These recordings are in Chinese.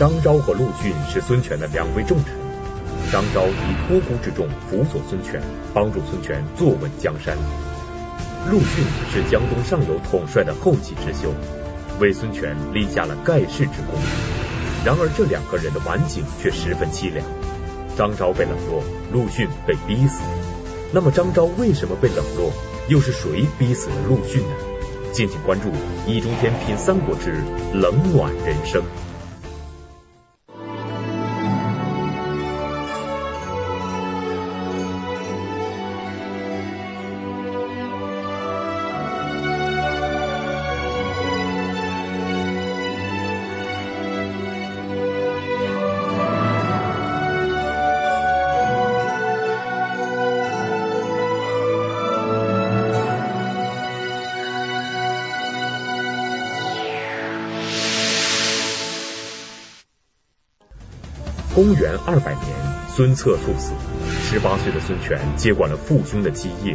张昭和陆逊是孙权的两位重臣。张昭以托孤之重辅佐孙权，帮助孙权坐稳江山。陆逊是江东上游统帅的后起之秀，为孙权立下了盖世之功。然而这两个人的晚景却十分凄凉。张昭被冷落，陆逊被逼死。那么张昭为什么被冷落？又是谁逼死了陆逊呢？敬请关注《易中天品三国之冷暖人生》。公元二百年，孙策猝死，十八岁的孙权接管了父兄的基业。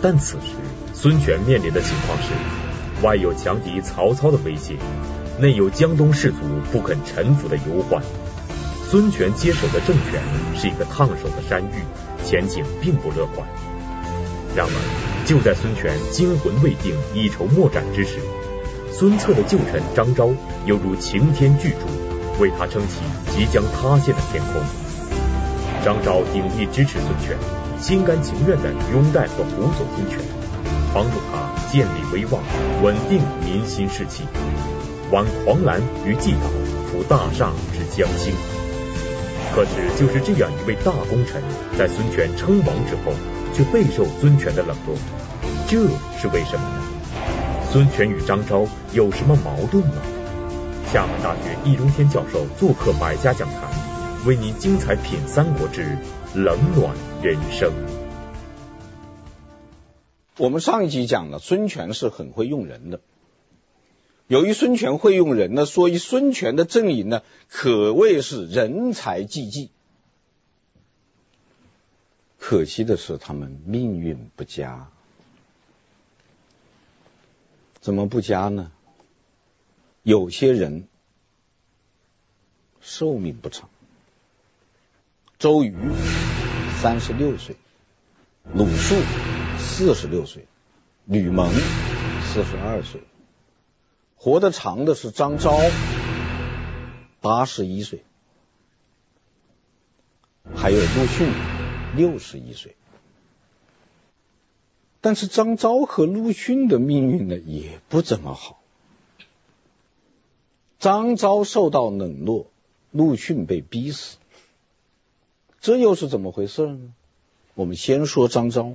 但此时，孙权面临的情况是，外有强敌曹操的威胁，内有江东士族不肯臣服的忧患。孙权接手的政权是一个烫手的山芋，前景并不乐观。然而，就在孙权惊魂未定、一筹莫展之时，孙策的旧臣张昭犹如擎天巨柱。为他撑起即将塌陷的天空。张昭鼎力支持孙权，心甘情愿地拥戴和辅佐孙权，帮助他建立威望，稳定民心士气，挽狂澜于既倒，扶大厦之将兴。可是，就是这样一位大功臣，在孙权称王之后，却备受孙权的冷落，这是为什么呢？孙权与张昭有什么矛盾吗？厦门大学易中天教授做客百家讲坛，为您精彩品三国之冷暖人生。我们上一集讲了，孙权是很会用人的。由于孙权会用人呢，所以孙权的阵营呢，可谓是人才济济。可惜的是，他们命运不佳。怎么不佳呢？有些人寿命不长，周瑜三十六岁，鲁肃四十六岁，吕蒙四十二岁，活得长的是张昭，八十一岁，还有陆逊六十一岁。但是张昭和陆逊的命运呢，也不怎么好。张昭受到冷落，陆逊被逼死，这又是怎么回事呢？我们先说张昭。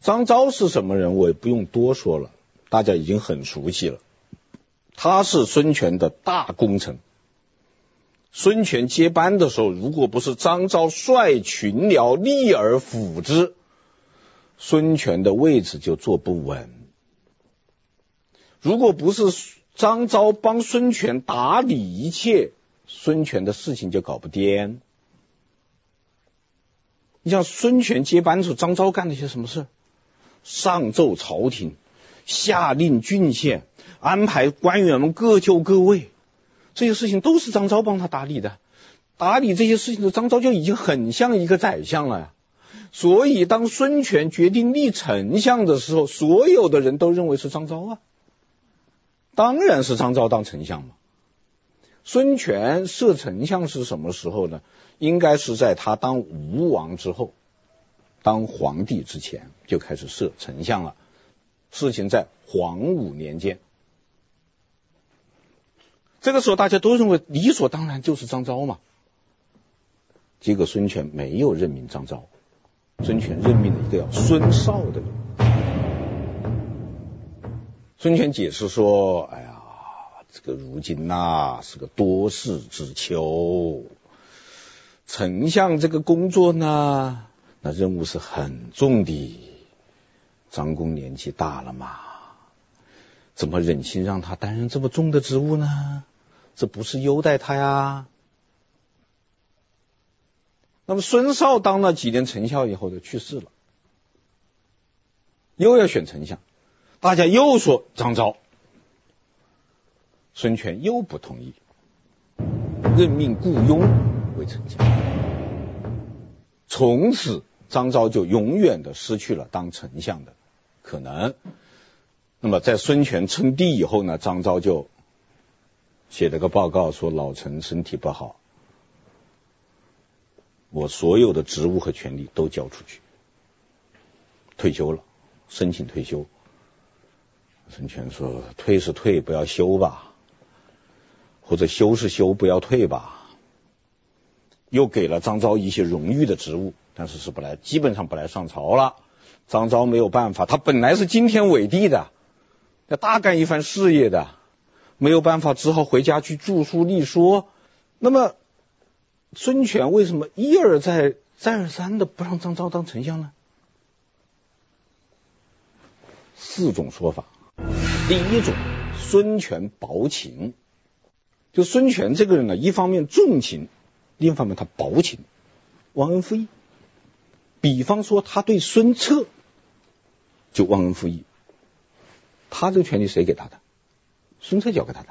张昭是什么人？我也不用多说了，大家已经很熟悉了。他是孙权的大功臣。孙权接班的时候，如果不是张昭率群僚立而辅之，孙权的位置就坐不稳。如果不是张昭帮孙权打理一切，孙权的事情就搞不掂。你像孙权接班的时候，张昭干了些什么事？上奏朝廷，下令郡县，安排官员们各就各位，这些事情都是张昭帮他打理的。打理这些事情的张昭就已经很像一个宰相了呀。所以当孙权决定立丞相的时候，所有的人都认为是张昭啊。当然是张昭当丞相嘛。孙权设丞相是什么时候呢？应该是在他当吴王之后，当皇帝之前就开始设丞相了。事情在黄武年间，这个时候大家都认为理所当然就是张昭嘛。结果孙权没有任命张昭，孙权任命了一个叫孙绍的人。孙权解释说：“哎呀，这个如今呐、是个多事之秋，丞相这个工作呢，那任务是很重的。张公年纪大了嘛，怎么忍心让他担任这么重的职务呢？这不是优待他呀。”那么孙绍当了几年丞相以后就去世了，又要选丞相。大家又说张昭，孙权又不同意，任命顾雍为丞相。从此，张昭就永远的失去了当丞相的可能。那么，在孙权称帝以后呢，张昭就写了个报告说：“老臣身体不好，我所有的职务和权力都交出去，退休了，申请退休。”孙权说：“退是退，不要休吧；或者休是休，不要退吧。”又给了张昭一些荣誉的职务，但是是不来，基本上不来上朝了。张昭没有办法，他本来是惊天伟地的，要大干一番事业的，没有办法，只好回家去著书立说。那么，孙权为什么一而再、再而三的不让张昭当丞相呢？四种说法。第一种，孙权薄情，就孙权这个人呢，一方面重情，另一方面他薄情，忘恩负义。比方说，他对孙策就忘恩负义，他这个权力谁给他的？孙策交给他的。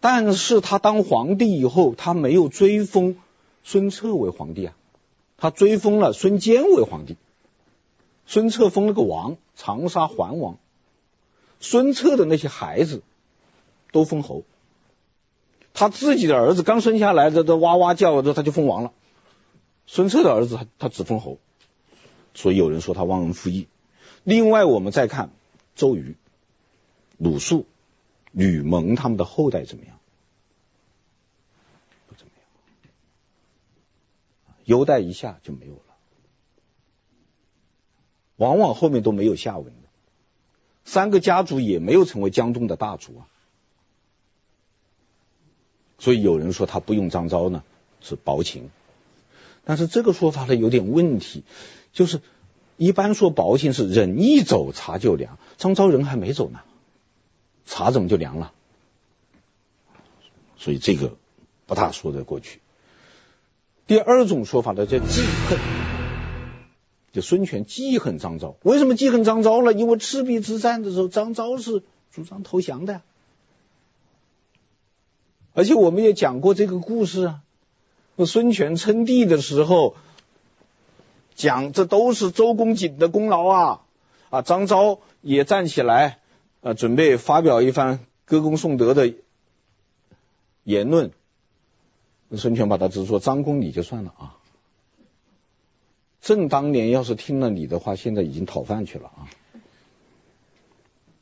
但是他当皇帝以后，他没有追封孙策为皇帝啊，他追封了孙坚为皇帝，孙策封了个王，长沙桓王。孙策的那些孩子都封侯，他自己的儿子刚生下来的都哇哇叫，这他就封王了。孙策的儿子他他只封侯，所以有人说他忘恩负义。另外，我们再看周瑜、鲁肃、吕蒙他们的后代怎么样？不怎么样，优待一下就没有了，往往后面都没有下文。三个家族也没有成为江东的大族啊，所以有人说他不用张昭呢是薄情，但是这个说法呢有点问题，就是一般说薄情是人一走茶就凉，张昭人还没走呢，茶怎么就凉了？所以这个不大说得过去。第二种说法呢叫记恨。就孙权记恨张昭，为什么记恨张昭呢？因为赤壁之战的时候，张昭是主张投降的，而且我们也讲过这个故事啊。那孙权称帝的时候，讲这都是周公瑾的功劳啊啊！张昭也站起来啊，准备发表一番歌功颂德的言论。孙权把他直说：“张公你就算了啊。”朕当年要是听了你的话，现在已经讨饭去了啊！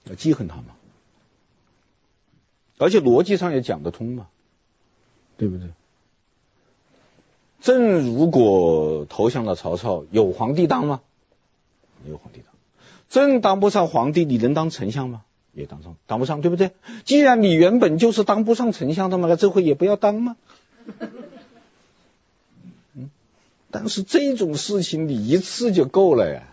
要记恨他嘛，而且逻辑上也讲得通嘛，对不对？朕如果投降了曹操，有皇帝当吗？没有皇帝当。朕当不上皇帝，你能当丞相吗？也当上，当不上，对不对？既然你原本就是当不上丞相的嘛，那这回也不要当吗？但是这种事情你一次就够了呀，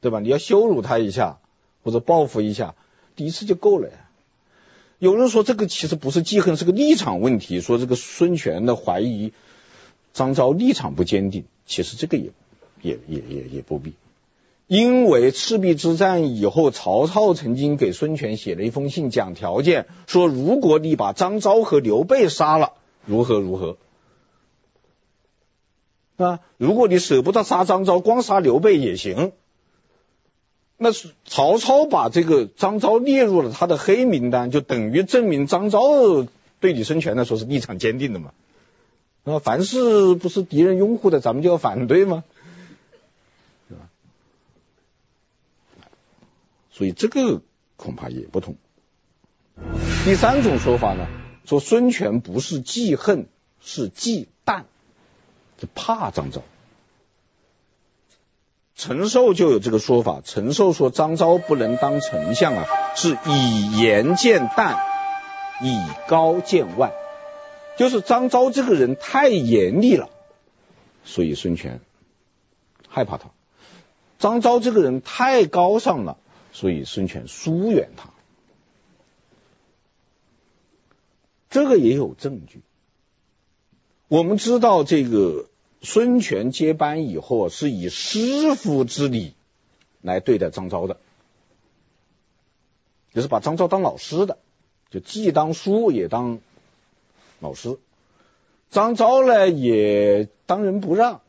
对吧？你要羞辱他一下或者报复一下，第一次就够了呀。有人说这个其实不是记恨，是个立场问题。说这个孙权的怀疑张昭立场不坚定，其实这个也也也也也不必，因为赤壁之战以后，曹操曾经给孙权写了一封信，讲条件，说如果你把张昭和刘备杀了，如何如何。啊，如果你舍不得杀张昭，光杀刘备也行。那是曹操把这个张昭列入了他的黑名单，就等于证明张昭对李孙权来说是立场坚定的嘛。啊，凡是不是敌人拥护的，咱们就要反对吗？对吧？所以这个恐怕也不同。第三种说法呢，说孙权不是记恨，是忌惮。怕张昭，陈寿就有这个说法。陈寿说张昭不能当丞相啊，是以严见淡，以高见万，就是张昭这个人太严厉了，所以孙权害怕他；张昭这个人太高尚了，所以孙权疏远他。这个也有证据，我们知道这个。孙权接班以后是以师傅之礼来对待张昭的，就是把张昭当老师的，就既当叔也当老师。张昭呢也当仁不让，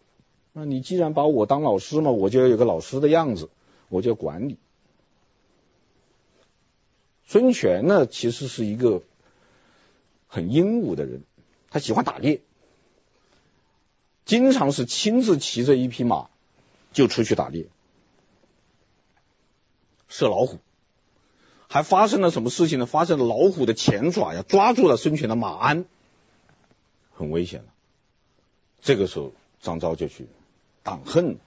那你既然把我当老师嘛，我就要有个老师的样子，我就要管你。孙权呢，其实是一个很英武的人，他喜欢打猎，经常是亲自骑着一匹马就出去打猎，射老虎。还发生了什么事情呢？发生了老虎的前爪呀抓住了孙权的马鞍，很危险了。这个时候，张昭就去挡恨。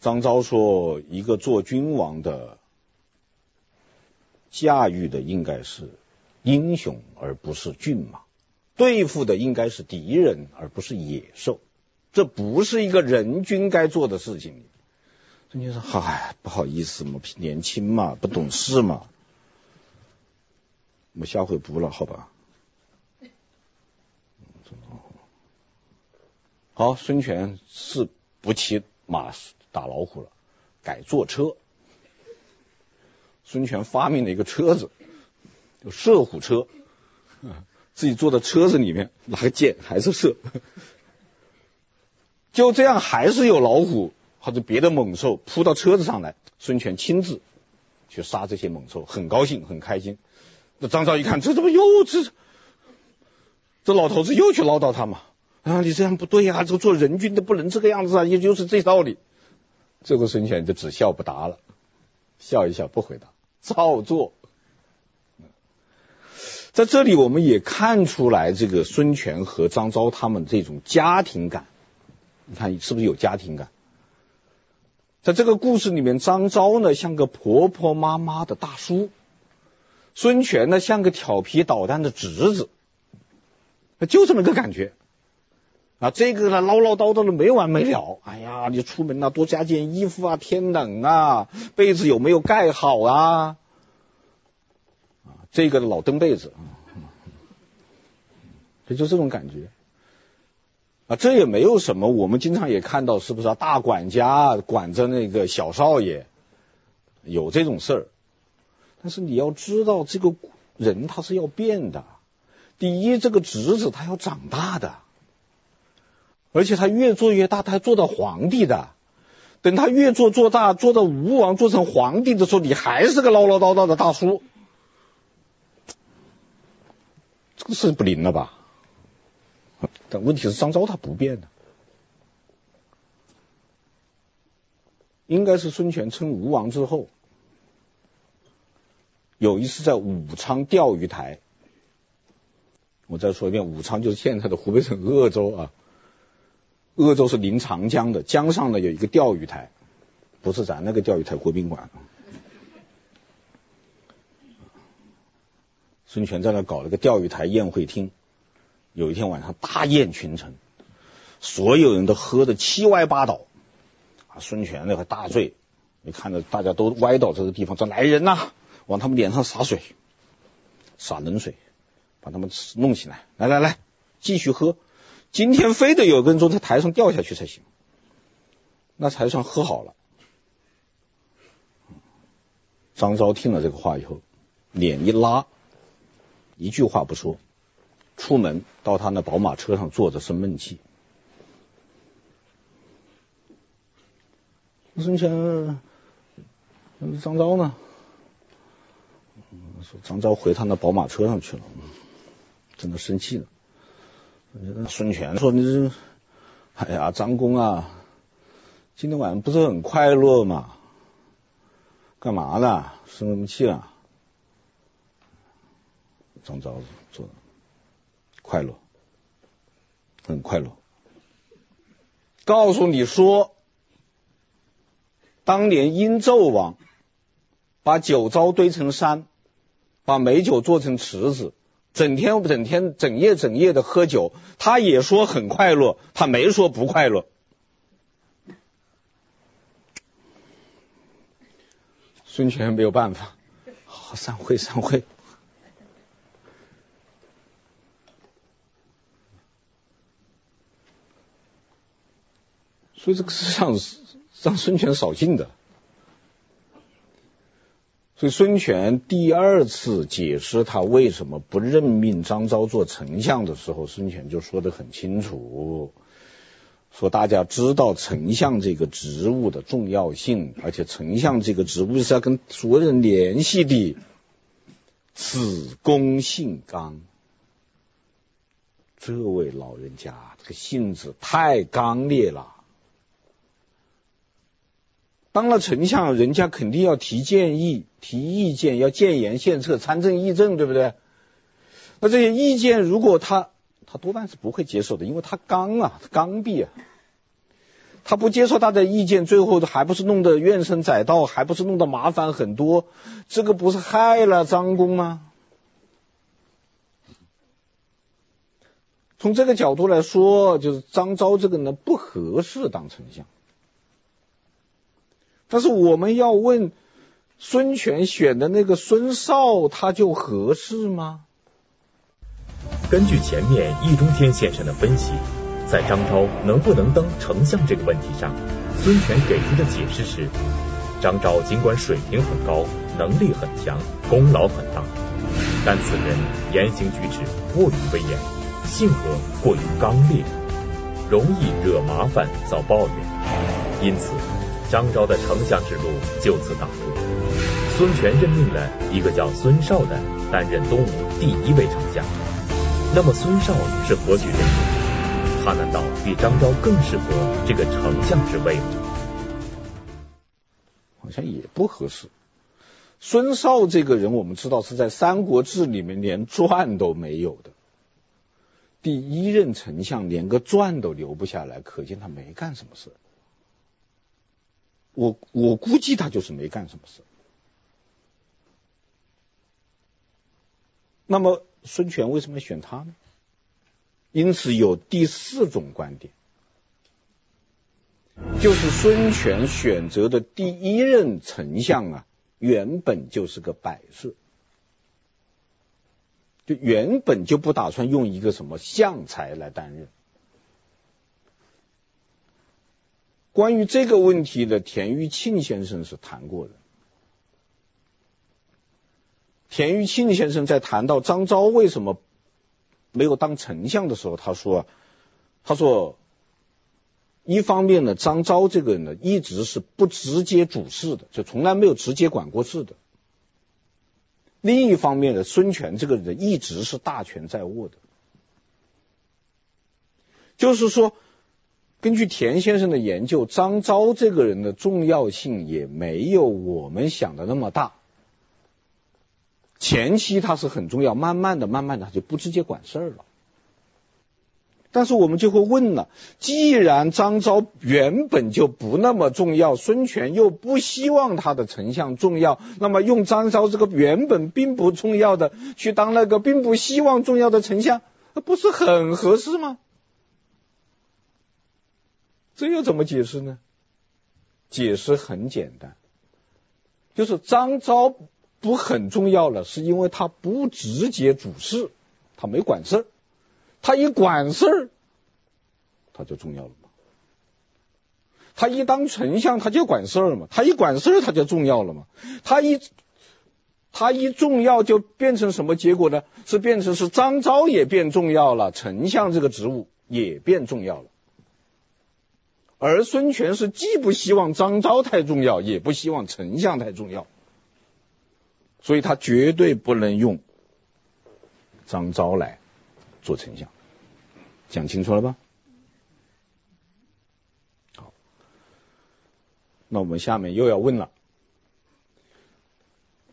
张昭说：“一个做君王的。”驾驭的应该是英雄，而不是骏马；对付的应该是敌人，而不是野兽。这不是一个人君该做的事情。孙权说：“嗨，不好意思嘛，年轻嘛，不懂事嘛，我们下回不了，好吧？”好，孙权是不骑马打老虎了，改坐车。孙权发明了一个车子，就射虎车，自己坐在车子里面拿个箭还是射，就这样还是有老虎或者别的猛兽扑到车子上来，孙权亲自去杀这些猛兽，很高兴很开心。那张昭一看，这怎么又这这老头子又去唠叨他嘛？啊，你这样不对呀，啊，这个做人君的不能这个样子啊，也就是这道理。这个孙权就只笑不答了，笑一笑不回答。照做，在这里我们也看出来，这个孙权和张昭他们这种家庭感，你看是不是有家庭感？在这个故事里面，张昭呢像个婆婆妈妈的大叔，孙权呢像个调皮捣蛋的侄子，就这么个感觉。啊，这个呢唠唠叨叨的没完没了。哎呀，你出门呐，多加件衣服啊，天冷啊，被子有没有盖好啊？这个老蹬被子啊，也就这种感觉。啊，这也没有什么，我们经常也看到，是不是啊？大管家管着那个小少爷，有这种事儿。但是你要知道，这个人他是要变的。第一，这个侄子他要长大的。而且他越做越大，他还做到皇帝的。等他越做做大，做到吴王，做成皇帝的时候，你还是个唠唠叨叨的大叔，这个是不灵了吧？但问题是张昭他不变的，应该是孙权称吴王之后，有一次在武昌钓鱼台，我再说一遍，武昌就是现在的湖北省鄂州啊。鄂州是临长江的，江上呢有一个钓鱼台，不是咱那个钓鱼台国宾馆。孙权在那搞了个钓鱼台宴会厅，有一天晚上大宴群臣，所有人都喝得七歪八倒，啊，孙权那个大醉，你看着大家都歪倒这个地方，说来人呐，往他们脸上洒水，洒冷水，把他们弄起来，来来来，继续喝。今天非得有个人从这台上掉下去才行，那才算喝好了。张昭听了这个话以后，脸一拉，一句话不说，出门到他那宝马车上坐着生闷气。孙权，张昭呢？说张昭回他那宝马车上去了，真的生气了。孙权说：“你这，哎呀，张公啊，今天晚上不是很快乐吗？干嘛呢？生什么气啊？”张昭说：“快乐，很快乐。告诉你说，当年殷纣王把酒糟堆成山，把美酒做成池子。”整天整天整夜整夜的喝酒，他也说很快乐，他没说不快乐。孙权没有办法，好，散会散会。所以这个是让让孙权扫兴的。所以孙权第二次解释他为什么不任命张昭做丞相的时候，孙权就说得很清楚，说大家知道丞相这个职务的重要性，而且丞相这个职务是要跟所有人联系的。子公性刚，这位老人家这个性子太刚烈了。当了丞相，人家肯定要提建议、提意见，要建言献策、参政议政，对不对？那这些意见，如果他他多半是不会接受的，因为他刚啊，刚愎啊，他不接受他的意见，最后还不是弄得怨声载道，还不是弄得麻烦很多？这个不是害了张公吗？从这个角度来说，就是张昭这个呢不合适当丞相。但是我们要问，孙权选的那个孙绍，他就合适吗？根据前面易中天先生的分析，在张昭能不能当丞相这个问题上，孙权给出的解释是：张昭尽管水平很高，能力很强，功劳很大，但此人言行举止过于威严，性格过于刚烈，容易惹麻烦遭抱怨，因此。张昭的丞相之路就此打住，孙权任命了一个叫孙绍的担任东吴第一位丞相。那么孙绍是何许人也？他难道比张昭更适合这个丞相之位吗？好像也不合适。孙绍这个人，我们知道是在《三国志》里面连传都没有的，第一任丞相连个传都留不下来，可见他没干什么事。我我估计他就是没干什么事。那么孙权为什么选他呢？因此有第四种观点，就是孙权选择的第一任丞相啊，原本就是个摆设，就原本就不打算用一个什么相才来担任。关于这个问题的，田玉庆先生是谈过的。田玉庆先生在谈到张昭为什么没有当丞相的时候，他说：“他说，一方面呢，张昭这个人呢，一直是不直接主事的，就从来没有直接管过事的。另一方面呢，孙权这个人一直是大权在握的，就是说。”根据田先生的研究，张昭这个人的重要性也没有我们想的那么大。前期他是很重要，慢慢的、慢慢的他就不直接管事儿了。但是我们就会问了：既然张昭原本就不那么重要，孙权又不希望他的丞相重要，那么用张昭这个原本并不重要的去当那个并不希望重要的丞相，不是很合适吗？这又怎么解释呢？解释很简单，就是张昭不很重要了，是因为他不直接主事，他没管事儿，他一管事儿，他就重要了嘛。他一当丞相，他就管事儿嘛，他一管事儿，他就重要了嘛。他一他一重要，就变成什么结果呢？是变成是张昭也变重要了，丞相这个职务也变重要了。而孙权是既不希望张昭太重要，也不希望丞相太重要，所以他绝对不能用张昭来做丞相。讲清楚了吧？好，那我们下面又要问了：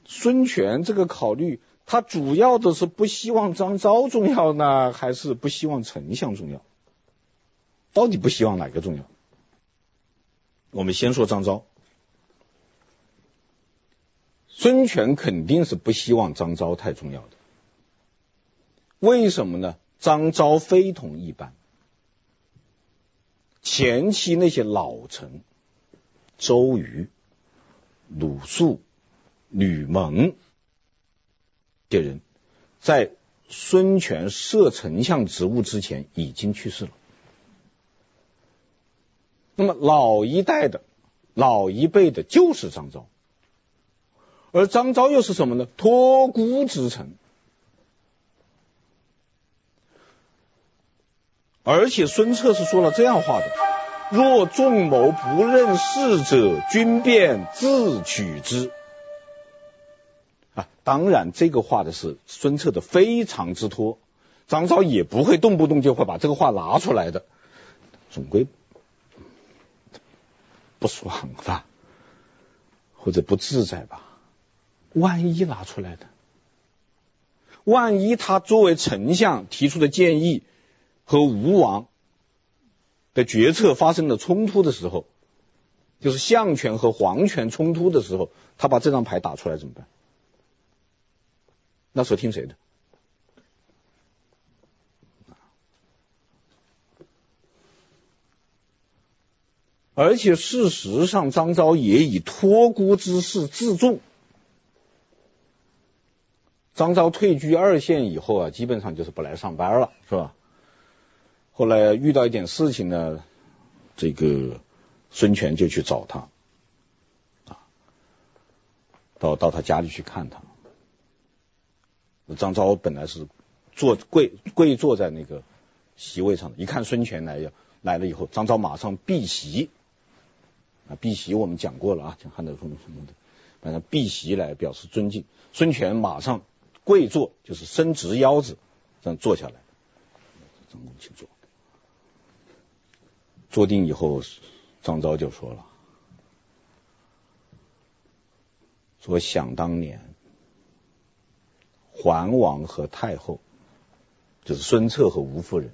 孙权这个考虑，他主要的是不希望张昭重要呢，还是不希望丞相重要？到底不希望哪个重要？我们先说张昭，孙权肯定是不希望张昭太重要的。为什么呢？张昭非同一般，前期那些老臣，周瑜、鲁肃、吕蒙这人，在孙权设丞相职务之前已经去世了。那么老一代的、老一辈的，就是张昭，而张昭又是什么呢？托孤之臣。而且孙策是说了这样话的：“若众谋不认事者，君便自取之。”啊，当然这个话的是孙策的非常之托，张昭也不会动不动就会把这个话拿出来的，总归不爽吧，或者不自在吧？万一拿出来的，万一他作为丞相提出的建议。和吴王的决策发生了冲突的时候，就是相权和皇权冲突的时候，他把这张牌打出来怎么办？那时候听谁的？而且事实上，张昭也以托孤之事自重。张昭退居二线以后啊，基本上就是不来上班了，是吧？后来遇到一点事情呢，这个孙权就去找他，啊，到到他家里去看他。张昭本来是坐跪跪坐在那个席位上的，一看孙权来要来了以后，张昭马上避席，啊，避席我们讲过了啊，讲汉德风什么的，反正避席来表示尊敬。孙权马上跪坐，就是伸直腰子这样坐下来，张公请坐。坐定以后，张昭就说了：“说想当年，桓王和太后，就是孙策和吴夫人，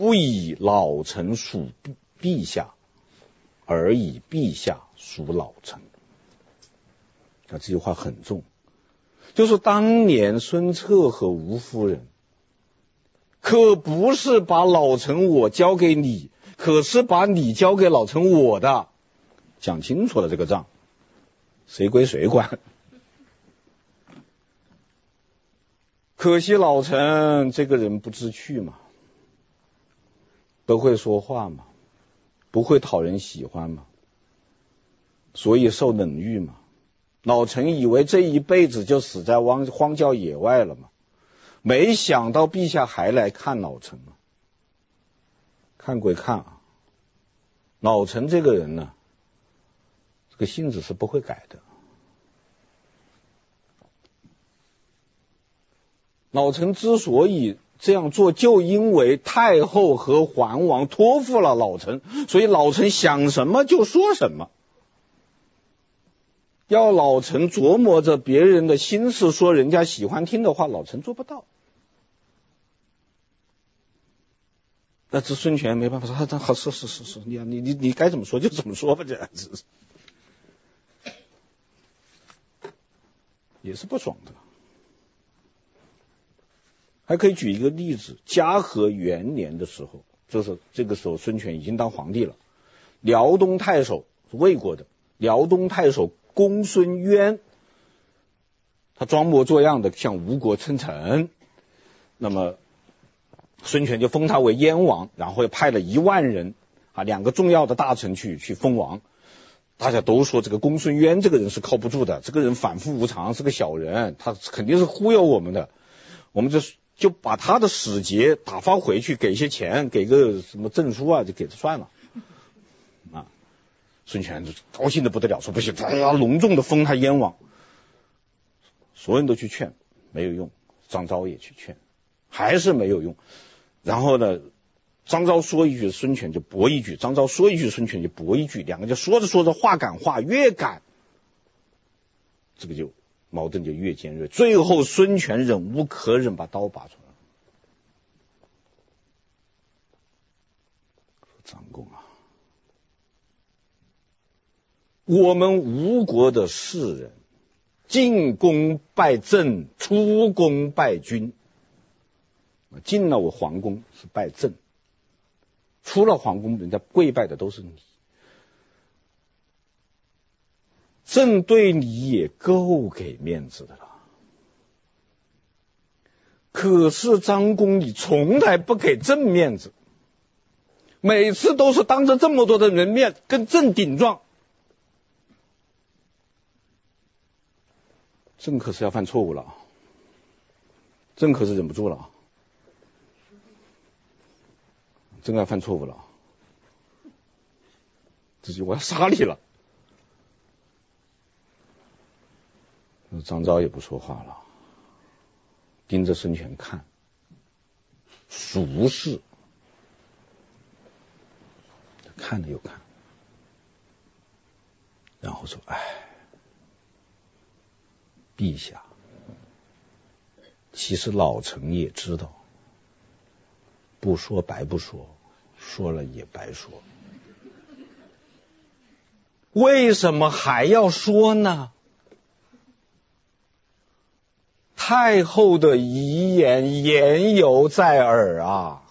不以老臣属陛下，而以陛下属老臣。”啊，这句话很重，就是当年孙策和吴夫人。可不是把老臣我交给你，可是把你交给老臣我的，讲清楚了这个账，谁归谁管。可惜老臣这个人不知趣嘛，都会说话嘛，不会讨人喜欢嘛，所以受冷遇嘛。老臣以为这一辈子就死在荒荒郊野外了嘛。没想到陛下还来看老臣啊！看归看啊，老臣这个人呢，这个性子是不会改的。老臣之所以这样做，就因为太后和桓王托付了老臣，所以老臣想什么就说什么。要老臣琢磨着别人的心思，说人家喜欢听的话，老臣做不到。那这孙权没办法说，他好是是是是，你你你你该怎么说就怎么说吧，这样子也是不爽的。还可以举一个例子，嘉禾元年的时候，就是这个时候孙权已经当皇帝了，辽东太守是魏国的，辽东太守。公孙渊，他装模作样的向吴国称臣，那么孙权就封他为燕王，然后又派了一万人啊，两个重要的大臣去去封王。大家都说这个公孙渊这个人是靠不住的，这个人反复无常，是个小人，他肯定是忽悠我们的。我们就就把他的使节打发回去，给些钱，给个什么证书啊，就给他算了。啊孙权就高兴的不得了，说不行，他要隆重的封他燕王。所有人都去劝，没有用。张昭也去劝，还是没有用。然后呢，张昭说一句，孙权就驳一句；张昭说一句，孙权就驳一句。两个就说着说着，话赶话，越赶，这个就矛盾就越尖锐。最后，孙权忍无可忍，把刀拔出来了。张公啊！我们吴国的士人，进宫拜朕，出宫拜君。进了我皇宫是拜朕，出了皇宫，人家跪拜的都是你。朕对你也够给面子的了。可是张公，你从来不给朕面子，每次都是当着这么多的人面跟朕顶撞。朕可是要犯错误了，朕可是忍不住了，朕要犯错误了，自己我要杀你了。张昭也不说话了，盯着孙权看，熟视，看了又看，然后说：“哎。”陛下，其实老臣也知道，不说白不说，说了也白说。为什么还要说呢？太后的遗言言犹在耳啊！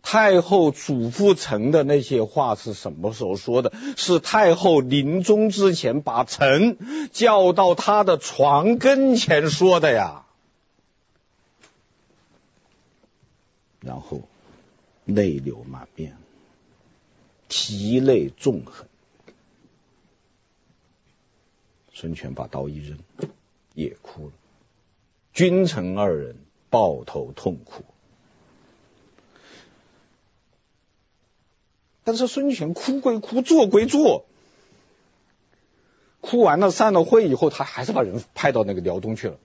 太后嘱咐臣的那些话是什么时候说的？是太后临终之前把臣叫到她的床跟前说的呀。然后泪流满面，涕泪纵横。孙权把刀一扔，也哭了。君臣二人抱头痛哭。但是孙权哭归哭，做归做，哭完了散了会以后，他还是把人派到那个辽东去了。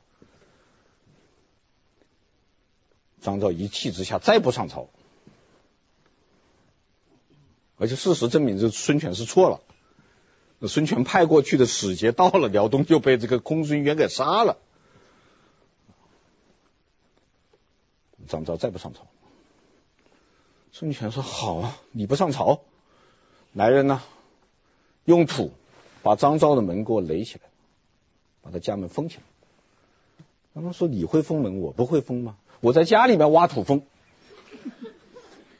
张昭一气之下再不上朝，而且事实证明，这孙权是错了。那孙权派过去的使节到了辽东，就被这个公孙渊给杀了。张昭再不上朝。孙权说：“好啊，你不上朝，来人呐，用土把张昭的门给我垒起来，把他家门封起来。”他们说：“你会封门，我不会封吗？我在家里面挖土封。”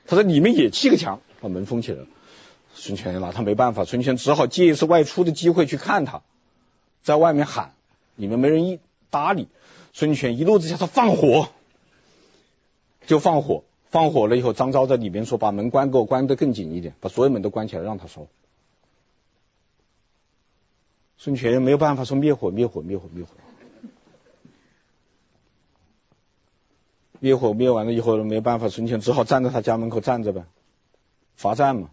他说：“你们也砌个墙，把门封起来了。”孙权拿他没办法，孙权只好借一次外出的机会去看他，在外面喊，里面没人一搭理。孙权一怒之下，他放火，就放火。放火了以后，张昭在里面说：“把门关，给我关得更紧一点，把所有门都关起来，让他烧。”孙权没有办法说灭火，灭火，灭火，灭火。灭火灭完了以后没办法，孙权只好站在他家门口站着呗，罚站嘛。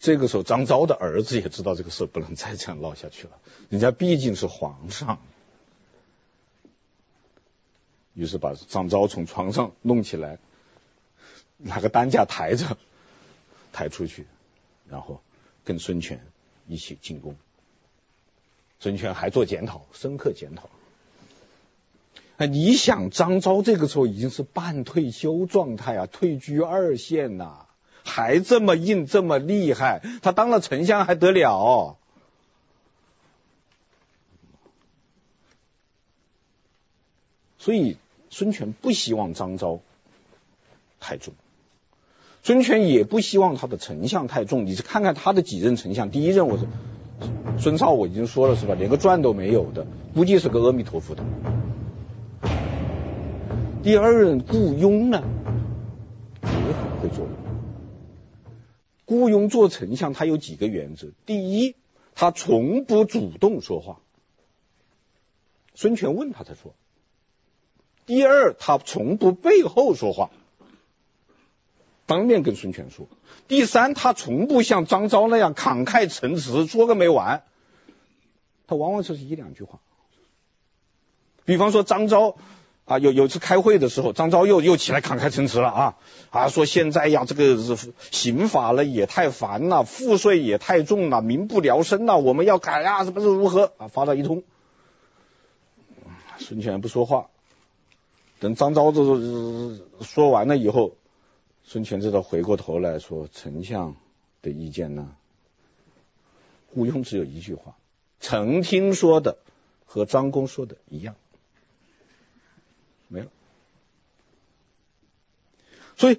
这个时候，张昭的儿子也知道这个事不能再这样闹下去了，人家毕竟是皇上。于是把张昭从床上弄起来，拿个担架抬着，抬出去，然后跟孙权一起进宫。孙权还做检讨，深刻检讨。哎，你想张昭这个时候已经是半退休状态啊，退居二线呐、还这么硬，这么厉害，他当了丞相还得了？所以孙权不希望张昭太重，孙权也不希望他的丞相太重。你去看看他的几任丞相，第一任我是孙绍，我已经说了是吧？连个传都没有的，估计是个阿弥陀佛的。第二任顾雍呢，也很会做人。雇佣做丞相，他有几个原则：第一，他从不主动说话，孙权问他才说。第二，他从不背后说话，当面跟孙权说。第三，他从不像张昭那样慷慨陈词，说个没完。他往往就是一两句话。比方说张昭啊，有有次开会的时候，张昭又又起来慷慨陈词了啊啊，说现在呀，这个刑法了也太烦了，赋税也太重了，民不聊生了，我们要改啊，什么是如何啊？发了一通。孙权不说话。等张昭这说完了以后，孙权知道回过头来说：“丞相的意见呢？”顾雍只有一句话：“臣听说的和张公说的一样。”没了。所以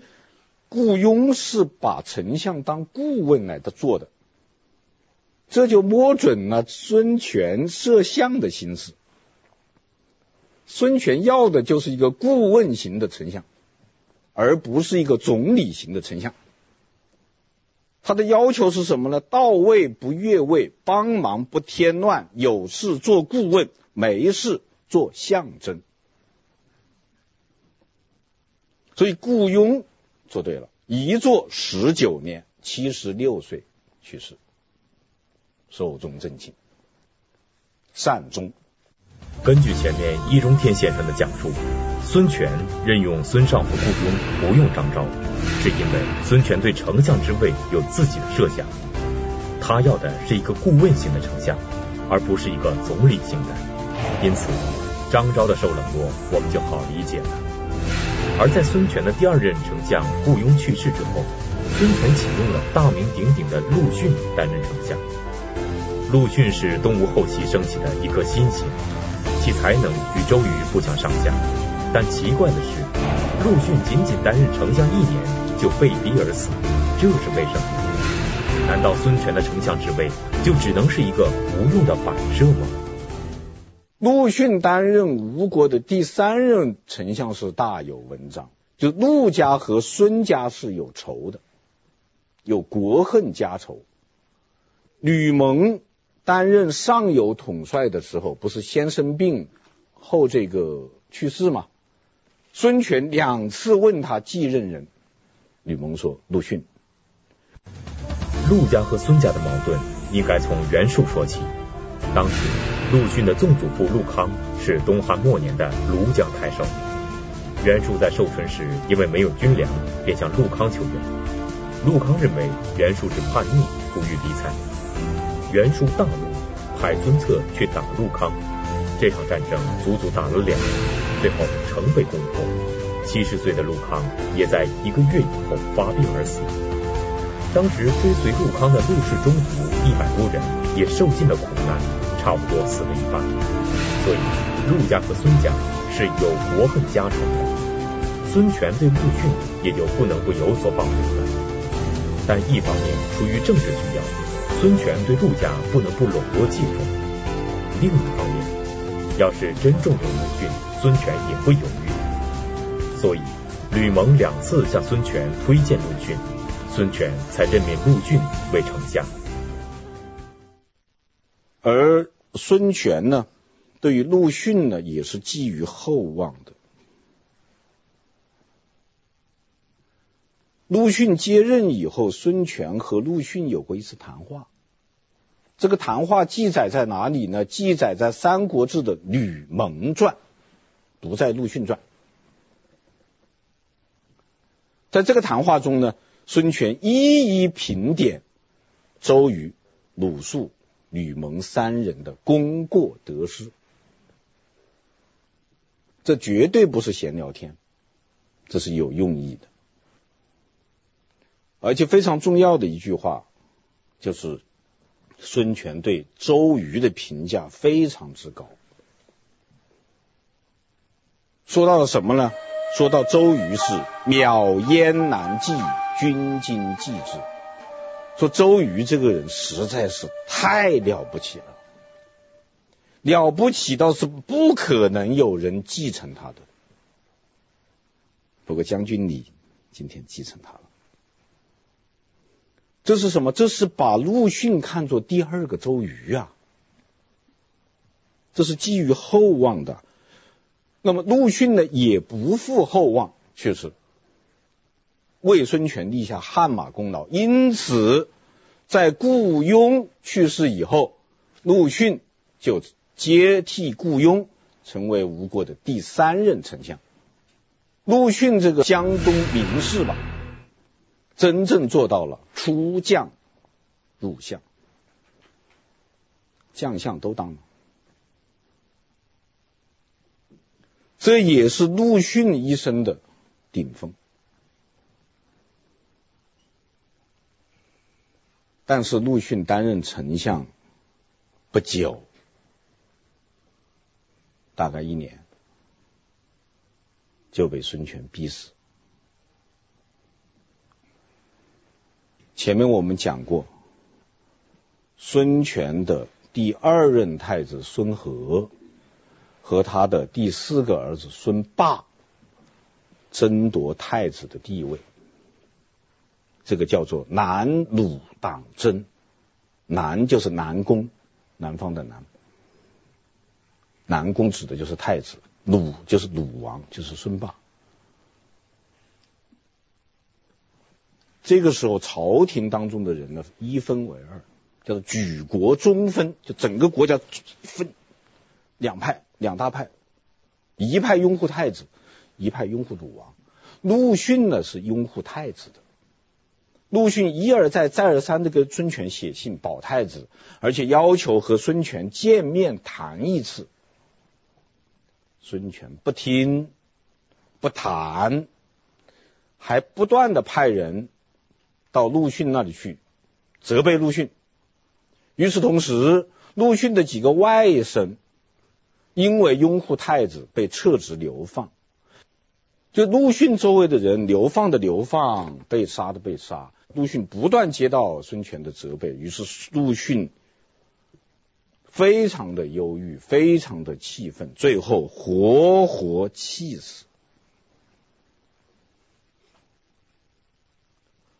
雇佣是把丞相当顾问来的做的，这就摸准了孙权摄相的心思。孙权要的就是一个顾问型的丞相，而不是一个总理型的丞相。他的要求是什么呢？到位不越位，帮忙不添乱，有事做顾问，没事做象征。所以顾雍做对了，一做十九年，七十六岁去世，寿终正寝，善终。根据前面易中天先生的讲述，孙权任用孙尚和、顾雍，不用张昭，是因为孙权对丞相之位有自己的设想，他要的是一个顾问型的丞相，而不是一个总理型的。因此，张昭的受冷落，我们就好理解了。而在孙权的第二任丞相顾雍去世之后，孙权启用了大名鼎鼎的陆逊担任丞相。陆逊是东吴后期升起的一颗新星。其才能与周瑜不相上下，但奇怪的是，陆逊仅仅担任丞相一年就被逼而死，这是为什么？难道孙权的丞相职位就只能是一个无用的摆设吗？陆逊担任吴国的第三任丞相是大有文章，就陆家和孙家是有仇的，有国恨家仇，吕蒙。担任上游统帅的时候，不是先生病后这个去世吗？孙权两次问他继任人，吕蒙说陆逊。陆家和孙家的矛盾应该从袁术说起。当时陆逊的曾祖父陆康是东汉末年的庐江太守，袁术在寿春时因为没有军粮，便向陆康求援。陆康认为袁术是叛逆，不予理睬。袁术大怒，派孙策去打陆康。这场战争足足打了两年，最后城被攻破。七十岁的陆康也在一个月以后发病而死。当时追随陆康的陆氏宗族一百多人也受尽了苦难，差不多死了一半。所以陆家和孙家是有国恨家仇的。孙权对陆逊也就不能不有所保留了。但一方面出于政治需要。孙权对陆家不能不笼络器重，另一方面，要是真重用陆逊，孙权也会犹豫。所以，吕蒙两次向孙权推荐陆逊，孙权才任命陆逊为丞相。而孙权呢，对于陆逊呢，也是寄予厚望的。陆逊接任以后，孙权和陆逊有过一次谈话。这个谈话记载在哪里呢？记载在《三国志》的《吕蒙传》，不在《陆逊传》。在这个谈话中呢，孙权一一评点周瑜、鲁肃、吕蒙三人的功过得失。这绝对不是闲聊天，这是有用意的。而且非常重要的一句话就是。孙权对周瑜的评价非常之高，说到了什么呢？说到周瑜是秒燕难计，军经济之。说周瑜这个人实在是太了不起了，了不起到是不可能有人继承他的。不过将军你今天继承他了。这是什么？这是把陆逊看作第二个周瑜啊！这是寄予厚望的。那么陆逊呢，也不负厚望，确实为孙权立下汗马功劳。因此，在顾雍去世以后，陆逊就接替顾雍，成为吴国的第三任丞相。陆逊这个江东名士吧。真正做到了出将入相，将相都当了，这也是陆逊一生的顶峰。但是陆逊担任丞相不久，大概一年，就被孙权逼死。前面我们讲过，孙权的第二任太子孙和和他的第四个儿子孙霸争夺太子的地位。这个叫做南鲁党争。南就是南宫，南方的南。南宫指的就是太子，鲁就是鲁王，就是孙霸。这个时候，朝廷当中的人呢，一分为二，叫做举国中分，就整个国家分两派，两大派，一派拥护太子，一派拥护鲁王。陆逊呢是拥护太子的，陆逊一而再，再而三的给孙权写信保太子，而且要求和孙权见面谈一次。孙权不听，不谈，还不断的派人。到陆逊那里去责备陆逊，与此同时，陆逊的几个外甥因为拥护太子被撤职流放，就陆逊周围的人流放的流放，被杀的被杀。陆逊不断接到孙权的责备，于是陆逊非常的忧郁，非常的气愤，最后活活气死。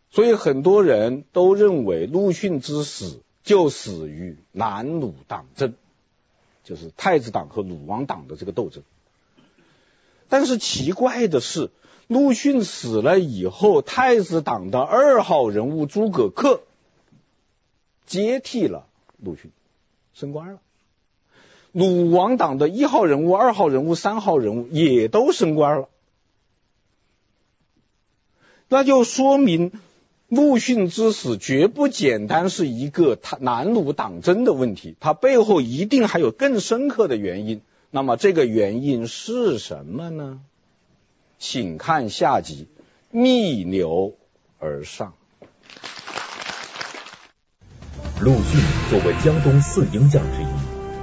所以很多人都认为陆逊之死就死于南鲁党争，就是太子党和鲁王党的这个斗争。但是奇怪的是，陆逊死了以后，太子党的二号人物诸葛恪接替了陆逊，升官了；鲁王党的一号人物、二号人物、三号人物也都升官了，那就说明。陆逊之死绝不简单是一个他南鲁党争的问题，它背后一定还有更深刻的原因。那么这个原因是什么呢？请看下集《逆流而上》。陆逊作为江东四英将之一，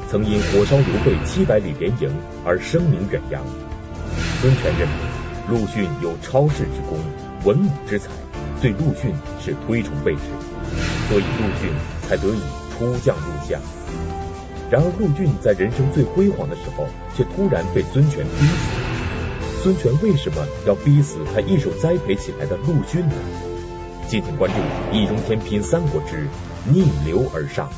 曾因火烧刘备七百里连营而声名远扬。孙权认为陆逊有超世之功，文武之才。对陆逊是推崇备至，所以陆逊才得以出将入相。然而陆逊在人生最辉煌的时候，却突然被孙权逼死。孙权为什么要逼死他一手栽培起来的陆逊呢？敬请关注《易中天品三国之逆流而上》。